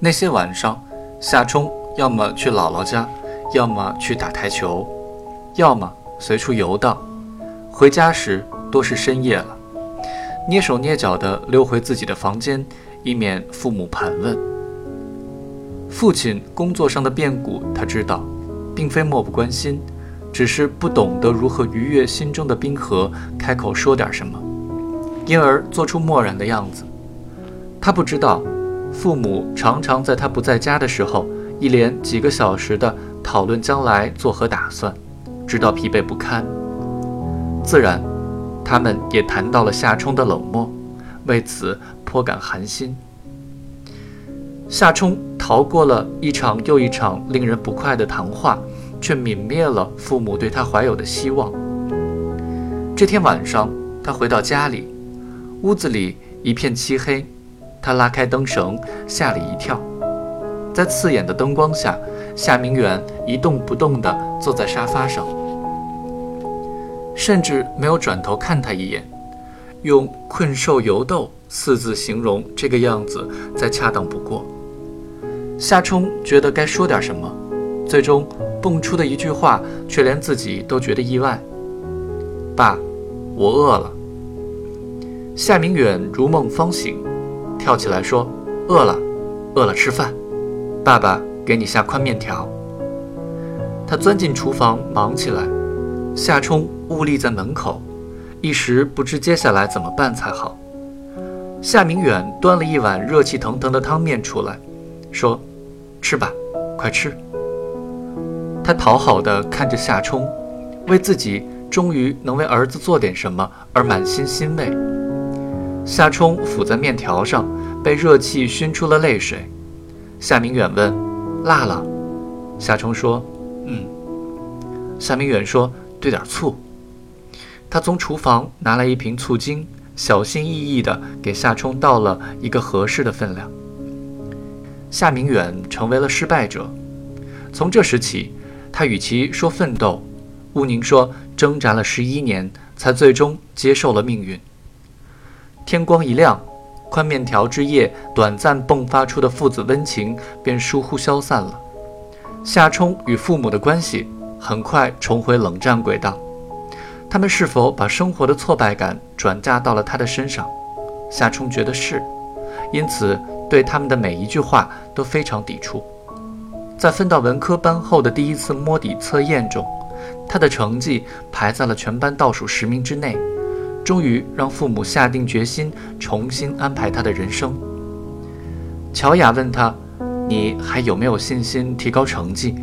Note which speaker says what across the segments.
Speaker 1: 那些晚上，夏冲要么去姥姥家，要么去打台球，要么随处游荡。回家时多是深夜了，蹑手蹑脚地溜回自己的房间，以免父母盘问。父亲工作上的变故，他知道，并非漠不关心，只是不懂得如何逾越心中的冰河，开口说点什么，因而做出漠然的样子。他不知道。父母常常在他不在家的时候，一连几个小时的讨论将来作何打算，直到疲惫不堪。自然，他们也谈到了夏冲的冷漠，为此颇感寒心。夏冲逃过了一场又一场令人不快的谈话，却泯灭了父母对他怀有的希望。这天晚上，他回到家里，屋子里一片漆黑。他拉开灯绳，吓了一跳，在刺眼的灯光下，夏明远一动不动地坐在沙发上，甚至没有转头看他一眼。用“困兽犹斗”四字形容这个样子，再恰当不过。夏冲觉得该说点什么，最终蹦出的一句话，却连自己都觉得意外：“爸，我饿了。”夏明远如梦方醒。跳起来说：“饿了，饿了，吃饭。爸爸给你下宽面条。”他钻进厨房忙起来，夏冲兀立在门口，一时不知接下来怎么办才好。夏明远端了一碗热气腾腾的汤面出来，说：“吃吧，快吃。”他讨好的看着夏冲，为自己终于能为儿子做点什么而满心欣慰。夏冲伏在面条上，被热气熏出了泪水。夏明远问：“辣了？”夏冲说：“嗯。”夏明远说：“兑点醋。”他从厨房拿来一瓶醋精，小心翼翼地给夏冲倒了一个合适的分量。夏明远成为了失败者。从这时起，他与其说奋斗，毋宁说挣扎了十一年，才最终接受了命运。天光一亮，宽面条之夜短暂迸发出的父子温情便疏忽消散了。夏冲与父母的关系很快重回冷战轨道。他们是否把生活的挫败感转嫁到了他的身上？夏冲觉得是，因此对他们的每一句话都非常抵触。在分到文科班后的第一次摸底测验中，他的成绩排在了全班倒数十名之内。终于让父母下定决心重新安排他的人生。乔雅问他：“你还有没有信心提高成绩？”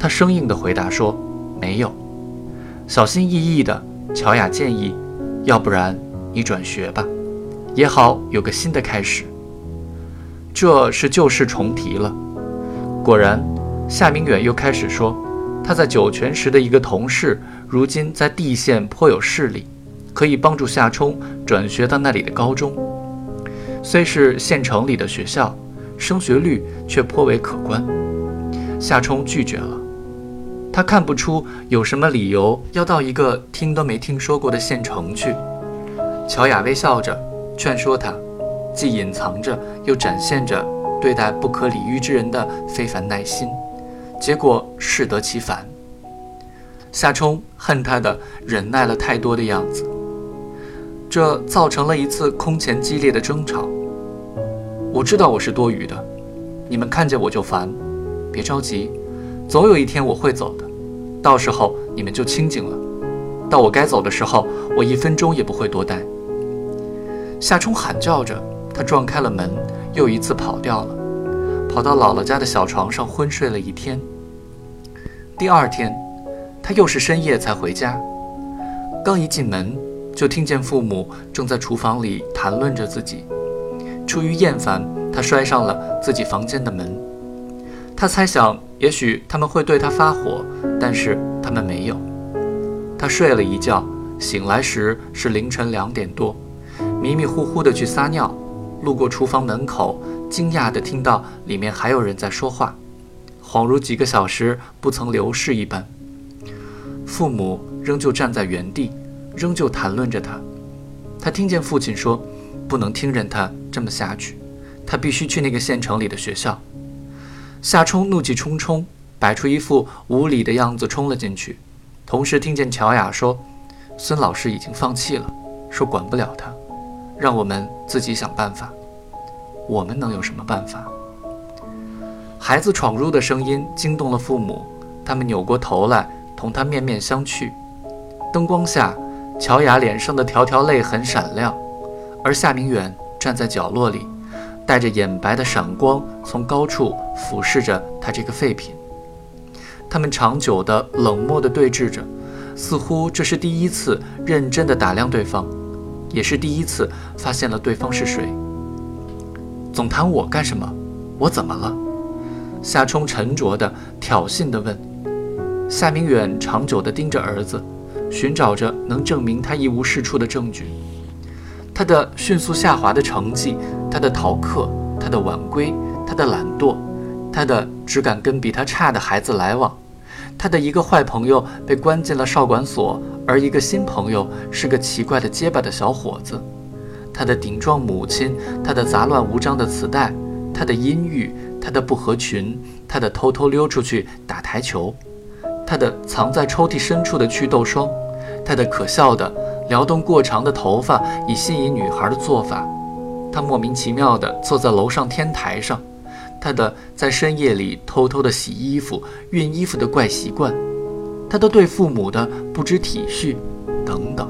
Speaker 1: 他生硬地回答说：“没有。”小心翼翼的乔雅建议：“要不然你转学吧，也好有个新的开始。”这是旧事重提了。果然，夏明远又开始说：“他在酒泉时的一个同事，如今在地县颇有势力。”可以帮助夏冲转学到那里的高中，虽是县城里的学校，升学率却颇为可观。夏冲拒绝了，他看不出有什么理由要到一个听都没听说过的县城去。乔雅微笑着劝说他，既隐藏着又展现着对待不可理喻之人的非凡耐心，结果适得其反。夏冲恨他的忍耐了太多的样子。这造成了一次空前激烈的争吵。我知道我是多余的，你们看见我就烦。别着急，总有一天我会走的，到时候你们就清静了。到我该走的时候，我一分钟也不会多待。夏冲喊叫着，他撞开了门，又一次跑掉了，跑到姥姥家的小床上昏睡了一天。第二天，他又是深夜才回家，刚一进门。就听见父母正在厨房里谈论着自己。出于厌烦，他摔上了自己房间的门。他猜想，也许他们会对他发火，但是他们没有。他睡了一觉，醒来时是凌晨两点多，迷迷糊糊的去撒尿，路过厨房门口，惊讶地听到里面还有人在说话，恍如几个小时不曾流逝一般。父母仍旧站在原地。仍旧谈论着他，他听见父亲说：“不能听任他这么下去，他必须去那个县城里的学校。”夏冲怒气冲冲，摆出一副无理的样子冲了进去，同时听见乔雅说：“孙老师已经放弃了，说管不了他，让我们自己想办法。我们能有什么办法？”孩子闯入的声音惊动了父母，他们扭过头来同他面面相觑。灯光下，乔雅脸上的条条泪痕闪亮，而夏明远站在角落里。带着眼白的闪光，从高处俯视着他这个废品。他们长久的冷漠地对峙着，似乎这是第一次认真地打量对方，也是第一次发现了对方是谁。总谈我干什么？我怎么了？夏冲沉着地、挑衅地问。夏明远长久地盯着儿子，寻找着能证明他一无是处的证据。他的迅速下滑的成绩，他的逃课，他的晚归，他的懒惰，他的只敢跟比他差的孩子来往，他的一个坏朋友被关进了少管所，而一个新朋友是个奇怪的结巴的小伙子，他的顶撞母亲，他的杂乱无章的磁带，他的阴郁，他的不合群，他的偷偷溜出去打台球，他的藏在抽屉深处的祛痘霜，他的可笑的。撩动过长的头发以吸引女孩的做法，他莫名其妙地坐在楼上天台上，他的在深夜里偷偷地洗衣服、熨衣服的怪习惯，他的对父母的不知体恤，等等，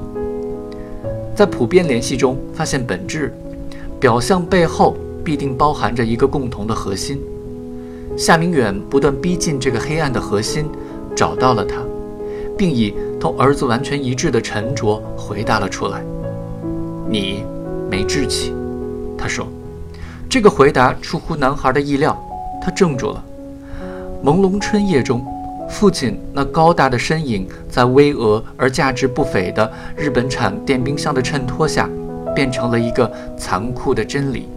Speaker 1: 在普遍联系中发现本质，表象背后必定包含着一个共同的核心。夏明远不断逼近这个黑暗的核心，找到了它，并以。同儿子完全一致的沉着回答了出来：“你没志气。”他说。这个回答出乎男孩的意料，他怔住了。朦胧春夜中，父亲那高大的身影在巍峨而价值不菲的日本产电冰箱的衬托下，变成了一个残酷的真理。